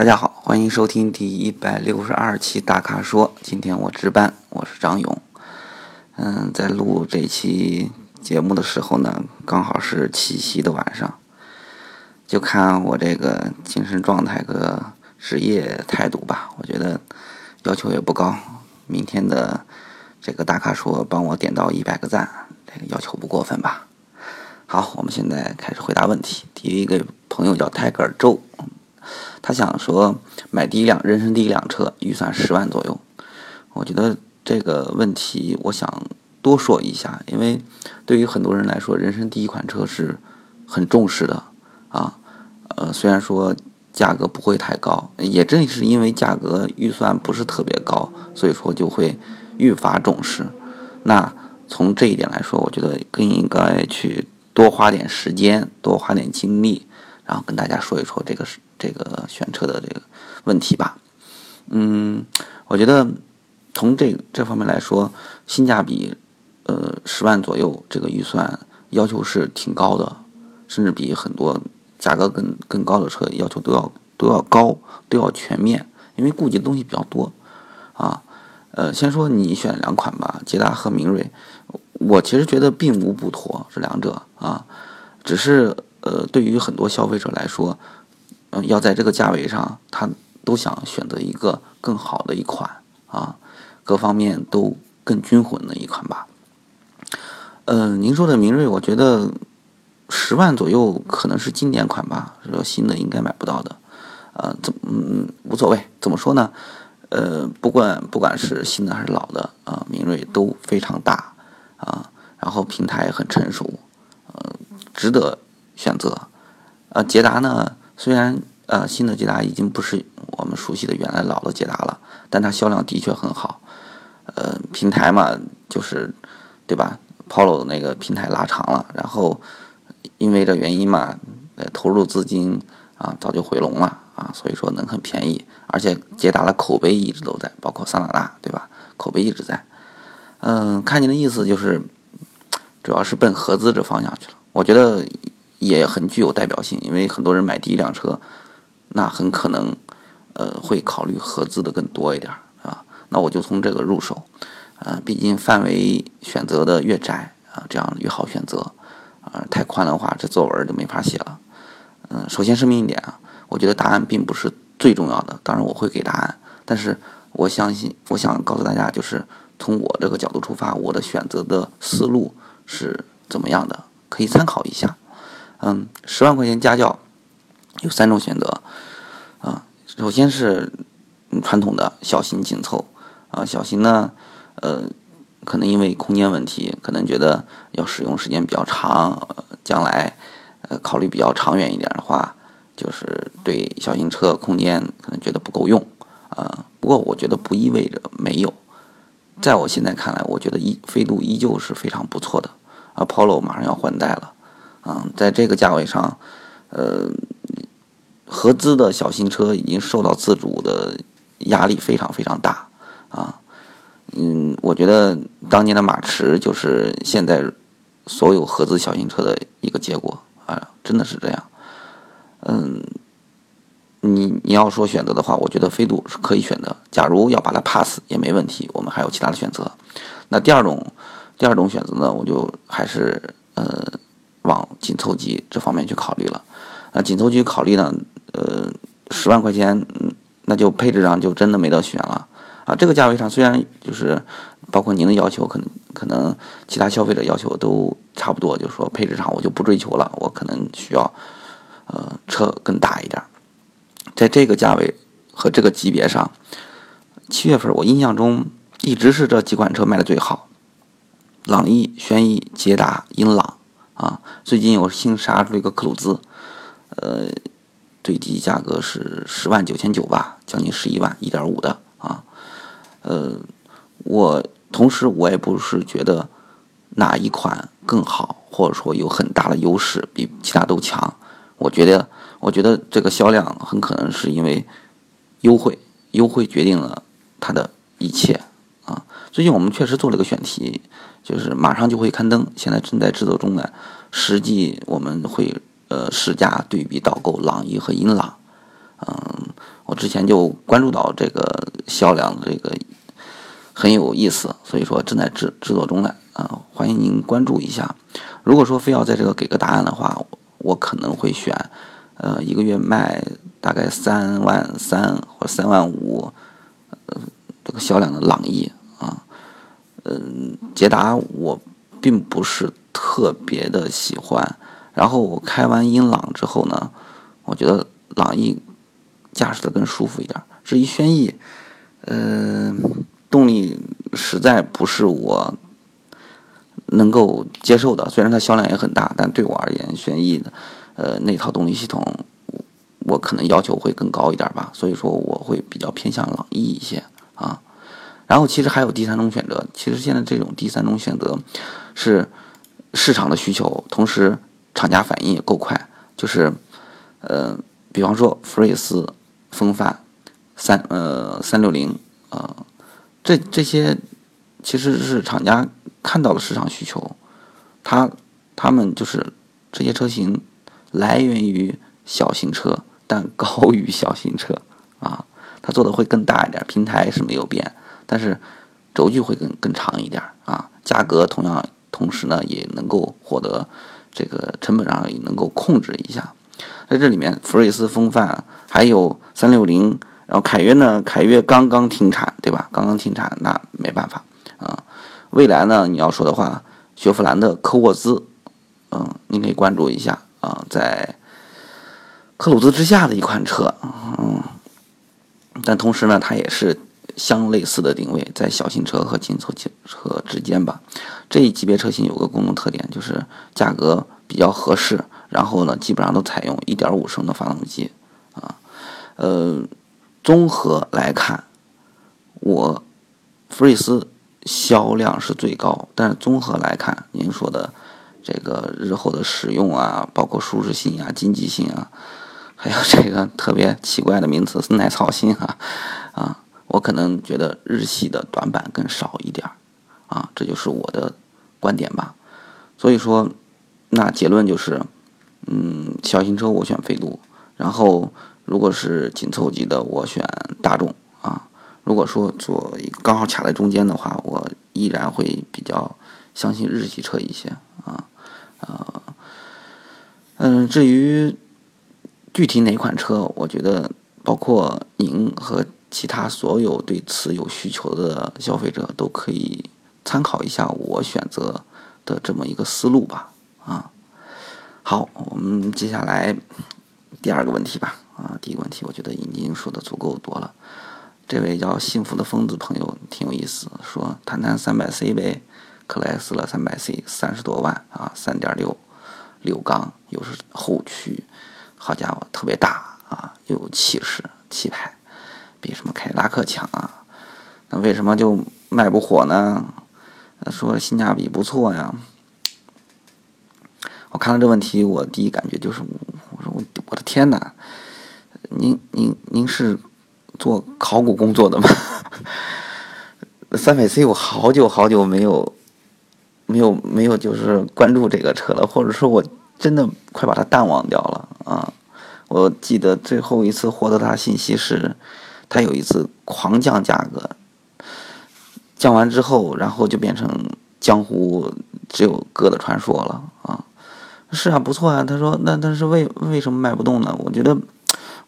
大家好，欢迎收听第一百六十二期大咖说。今天我值班，我是张勇。嗯，在录这期节目的时候呢，刚好是七夕的晚上。就看我这个精神状态和职业态度吧，我觉得要求也不高。明天的这个大咖说帮我点到一百个赞，这个要求不过分吧？好，我们现在开始回答问题。第一个朋友叫泰戈尔周。他想说买第一辆人生第一辆车，预算十万左右。我觉得这个问题我想多说一下，因为对于很多人来说，人生第一款车是很重视的啊。呃，虽然说价格不会太高，也正是因为价格预算不是特别高，所以说就会愈发重视。那从这一点来说，我觉得更应该去多花点时间，多花点精力。然后跟大家说一说这个是这个选车的这个问题吧。嗯，我觉得从这这方面来说，性价比，呃，十万左右这个预算要求是挺高的，甚至比很多价格更更高的车要求都要都要高，都要全面，因为顾及的东西比较多啊。呃，先说你选两款吧，捷达和明锐，我其实觉得并无不妥，这两者啊，只是。呃，对于很多消费者来说，嗯，要在这个价位上，他都想选择一个更好的一款啊，各方面都更均衡的一款吧。嗯，您说的明锐，我觉得十万左右可能是经典款吧，说新的应该买不到的。呃，怎嗯无所谓，怎么说呢？呃，不管不管是新的还是老的啊，明锐都非常大啊，然后平台很成熟，呃，值得。选择，呃，捷达呢？虽然呃，新的捷达已经不是我们熟悉的原来老的捷达了，但它销量的确很好。呃，平台嘛，就是对吧？Polo 那个平台拉长了，然后因为这原因嘛，呃，投入资金啊早就回笼了啊，所以说能很便宜。而且捷达的口碑一直都在，包括桑塔纳，对吧？口碑一直在。嗯，看您的意思就是，主要是奔合资这方向去了。我觉得。也很具有代表性，因为很多人买第一辆车，那很可能，呃，会考虑合资的更多一点啊。那我就从这个入手，呃，毕竟范围选择的越窄啊，这样越好选择，啊，太宽的话，这作文就没法写了。嗯，首先声明一点啊，我觉得答案并不是最重要的，当然我会给答案，但是我相信，我想告诉大家，就是从我这个角度出发，我的选择的思路是怎么样的，可以参考一下。嗯，十万块钱家轿有三种选择啊。首先是传统的小型紧凑啊，小型呢，呃，可能因为空间问题，可能觉得要使用时间比较长，将来呃考虑比较长远一点的话，就是对小型车空间可能觉得不够用啊。不过我觉得不意味着没有，在我现在看来，我觉得依飞度依旧是非常不错的啊。Polo 马上要换代了。嗯，在这个价位上，呃，合资的小型车已经受到自主的压力非常非常大啊。嗯，我觉得当年的马驰就是现在所有合资小型车的一个结果啊，真的是这样。嗯，你你要说选择的话，我觉得飞度是可以选的。假如要把它 pass 也没问题，我们还有其他的选择。那第二种，第二种选择呢，我就还是呃。往紧凑级这方面去考虑了，啊，紧凑级考虑呢，呃，十万块钱，那就配置上就真的没得选了，啊，这个价位上虽然就是包括您的要求，可能可能其他消费者要求都差不多，就是说配置上我就不追求了，我可能需要，呃，车更大一点，在这个价位和这个级别上，七月份我印象中一直是这几款车卖的最好，朗逸、轩逸、捷达、英朗。啊，最近我新杀出一个克鲁兹，呃，最低价格是十万九千九吧，将近十一万，一点五的啊。呃，我同时我也不是觉得哪一款更好，或者说有很大的优势比其他都强。我觉得，我觉得这个销量很可能是因为优惠，优惠决定了它的一切啊。最近我们确实做了个选题。就是马上就会刊登，现在正在制作中呢。实际我们会呃试驾对比导购朗逸和英朗，嗯，我之前就关注到这个销量的这个很有意思，所以说正在制制作中呢，啊，欢迎您关注一下。如果说非要在这个给个答案的话，我可能会选，呃，一个月卖大概三万三或者三万五，呃，这个销量的朗逸嗯，捷达我并不是特别的喜欢，然后我开完英朗之后呢，我觉得朗逸。驾驶的更舒服一点。至于轩逸，呃，动力实在不是我能够接受的。虽然它销量也很大，但对我而言，轩逸的呃那套动力系统，我可能要求会更高一点吧。所以说，我会比较偏向朗逸一些啊。然后，其实还有第三种选择。其实现在这种第三种选择是市场的需求，同时厂家反应也够快。就是，呃，比方说福睿斯。风范，三呃三六零啊，这这些其实是厂家看到了市场需求，他他们就是这些车型来源于小型车，但高于小型车啊，它做的会更大一点，平台是没有变，但是轴距会更更长一点啊，价格同样同时呢也能够获得这个成本上也能够控制一下。在这里面，福睿斯、风范，还有三六零，然后凯越呢？凯越刚刚停产，对吧？刚刚停产，那没办法啊。未来呢？你要说的话，雪佛兰的科沃兹，嗯，你可以关注一下啊，在科鲁兹之下的一款车，嗯，但同时呢，它也是相类似的定位，在小型车和紧凑车之间吧。这一级别车型有个共同特点，就是价格比较合适。然后呢，基本上都采用1.5升的发动机，啊，呃，综合来看，我福睿斯销量是最高，但是综合来看，您说的这个日后的使用啊，包括舒适性啊、经济性啊，还有这个特别奇怪的名词“耐操性”啊，啊，我可能觉得日系的短板更少一点儿，啊，这就是我的观点吧。所以说，那结论就是。嗯，小型车我选飞度，然后如果是紧凑级的，我选大众啊。如果说做刚好卡在中间的话，我依然会比较相信日系车一些啊啊。嗯，至于具体哪款车，我觉得包括您和其他所有对此有需求的消费者都可以参考一下我选择的这么一个思路吧啊。好，我们接下来第二个问题吧。啊，第一个问题我觉得已经说的足够多了。这位叫幸福的疯子朋友挺有意思，说谈谈三百 C 呗，克莱斯勒三百 C 三十多万啊，三点六六缸，又是后驱，好家伙，特别大啊，又有气势气派，比什么凯迪拉克强啊。那为什么就卖不火呢？说性价比不错呀。我看到这问题，我第一感觉就是，我说我我的天哪，您您您是做考古工作的吗？三百 C 我好久好久没有没有没有就是关注这个车了，或者说我真的快把它淡忘掉了啊！我记得最后一次获得它信息是，它有一次狂降价格，降完之后，然后就变成江湖只有哥的传说了啊！是啊，不错啊。他说：“那但是为为什么卖不动呢？我觉得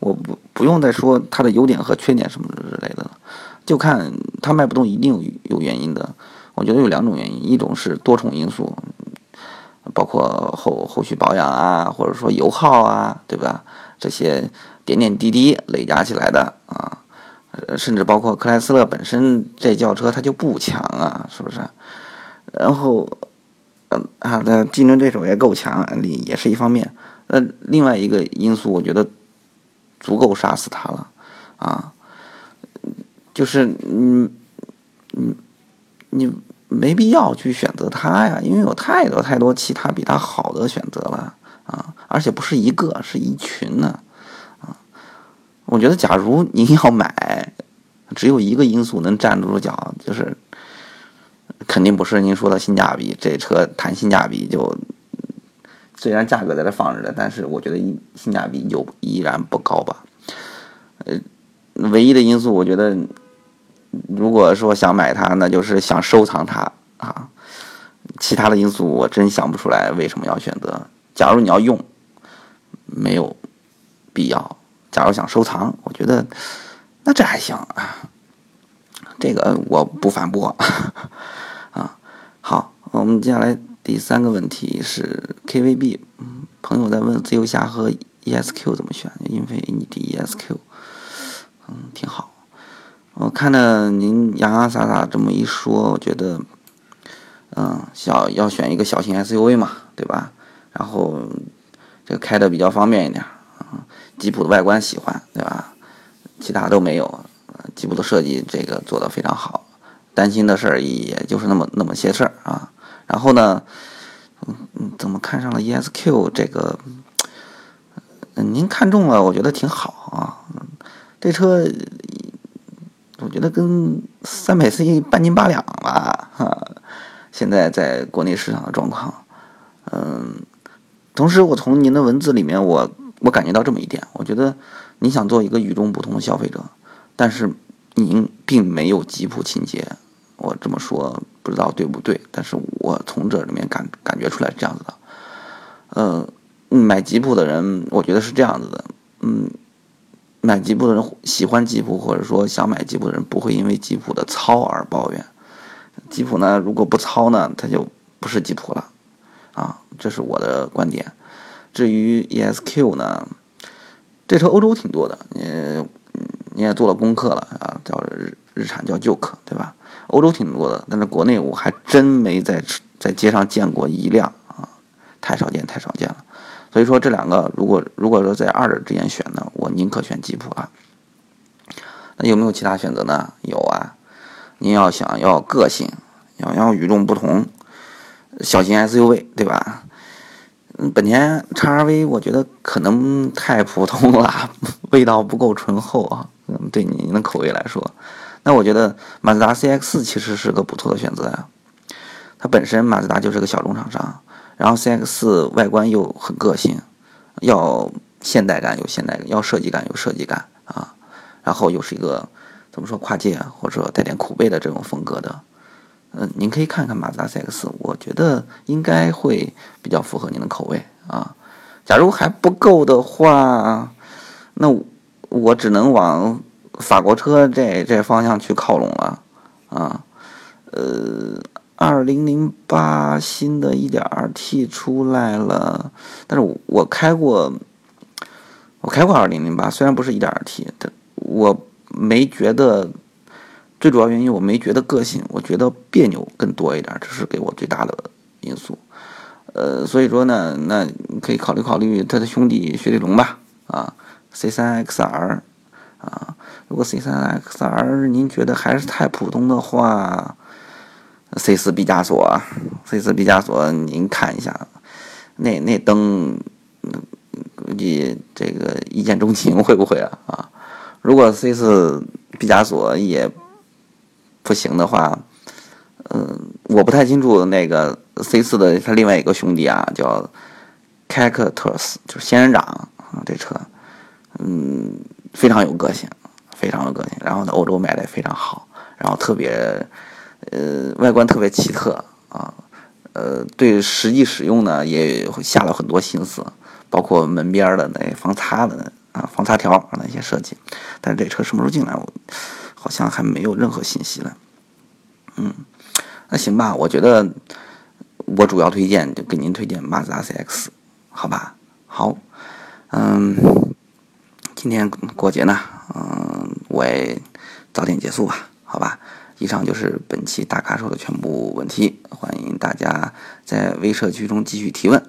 我不不用再说它的优点和缺点什么之类的了，就看它卖不动一定有有原因的。我觉得有两种原因，一种是多重因素，包括后后续保养啊，或者说油耗啊，对吧？这些点点滴滴累加起来的啊，呃甚至包括克莱斯勒本身这轿车它就不强啊，是不是？然后。”嗯啊，的竞争对手也够强，也也是一方面。那另外一个因素，我觉得足够杀死他了，啊，就是你，你，你没必要去选择他呀，因为有太多太多其他比他好的选择了啊，而且不是一个，是一群呢，我觉得假如您要买，只有一个因素能站得住脚，就是。肯定不是您说的性价比，这车谈性价比就，虽然价格在这放着的，但是我觉得性价比就依然不高吧。呃，唯一的因素，我觉得，如果说想买它，那就是想收藏它啊。其他的因素我真想不出来为什么要选择。假如你要用，没有必要；假如想收藏，我觉得那这还行啊。这个我不反驳 啊。好，我们接下来第三个问题是 KVB，朋友在问自由侠和 ESQ 怎么选？英菲尼迪 ESQ，嗯，挺好。我看到您洋洋洒洒这么一说，我觉得。嗯，小要选一个小型 SUV 嘛，对吧？然后这个开的比较方便一点。吉普的外观喜欢，对吧？其他都没有。吉普的设计这个做的非常好。担心的事儿也就是那么那么些事儿啊。然后呢，嗯，怎么看上了 ESQ 这个？您看中了，我觉得挺好啊。这车我觉得跟三百 C 半斤八两吧，哈。现在在国内市场的状况，嗯，同时我从您的文字里面，我我感觉到这么一点，我觉得你想做一个与众不同的消费者，但是您并没有吉普情节，我这么说不知道对不对，但是我从这里面感感觉出来是这样子的，呃，买吉普的人，我觉得是这样子的，嗯，买吉普的人喜欢吉普，或者说想买吉普的人，不会因为吉普的糙而抱怨。吉普呢，如果不糙呢，它就不是吉普了，啊，这是我的观点。至于 ESQ 呢，这车欧洲挺多的，你你也做了功课了啊，叫日日产叫 Juke 对吧？欧洲挺多的，但是国内我还真没在在街上见过一辆啊，太少见太少见了。所以说这两个，如果如果说在二者之间选呢，我宁可选吉普啊。那有没有其他选择呢？有啊。您要想要个性，想要与众不同，小型 SUV 对吧？嗯本田 XRV 我觉得可能太普通了，味道不够醇厚啊。嗯，对您的口味来说，那我觉得马自达 CX 其实是个不错的选择呀。它本身马自达就是个小众厂商，然后 CX 外观又很个性，要现代感有现代感，要设计感有设计感啊，然后又是一个。怎么说跨界或者带点苦背的这种风格的，嗯，您可以看看马自达 CX，我觉得应该会比较符合您的口味啊。假如还不够的话，那我只能往法国车这这方向去靠拢了啊。呃，二零零八新的一点二 T 出来了，但是我开过，我开过二零零八，虽然不是一点二 T，但我。没觉得，最主要原因我没觉得个性，我觉得别扭更多一点，这是给我最大的因素。呃，所以说呢，那可以考虑考虑他的兄弟雪铁龙吧，啊，C3XR，啊，如果 C3XR 您觉得还是太普通的话，C4 毕加索，C4 毕加索您看一下，那那灯，估计这个一见钟情会不会啊？啊？如果 C 四毕加索也不行的话，嗯，我不太清楚那个 C 四的它另外一个兄弟啊，叫 Cactus，就是仙人掌啊，这车，嗯，非常有个性，非常有个性。然后在欧洲卖的也非常好，然后特别，呃，外观特别奇特啊，呃，对实际使用呢也下了很多心思，包括门边的那防擦的。啊，防擦条那些设计，但是这车什么时候进来？我好像还没有任何信息了。嗯，那行吧，我觉得我主要推荐就给您推荐马自达 CX，好吧？好，嗯，今天过节呢，嗯，我也早点结束吧，好吧？以上就是本期大咖说的全部问题，欢迎大家在微社区中继续提问，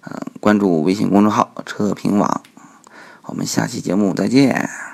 嗯，关注微信公众号车评网。我们下期节目再见。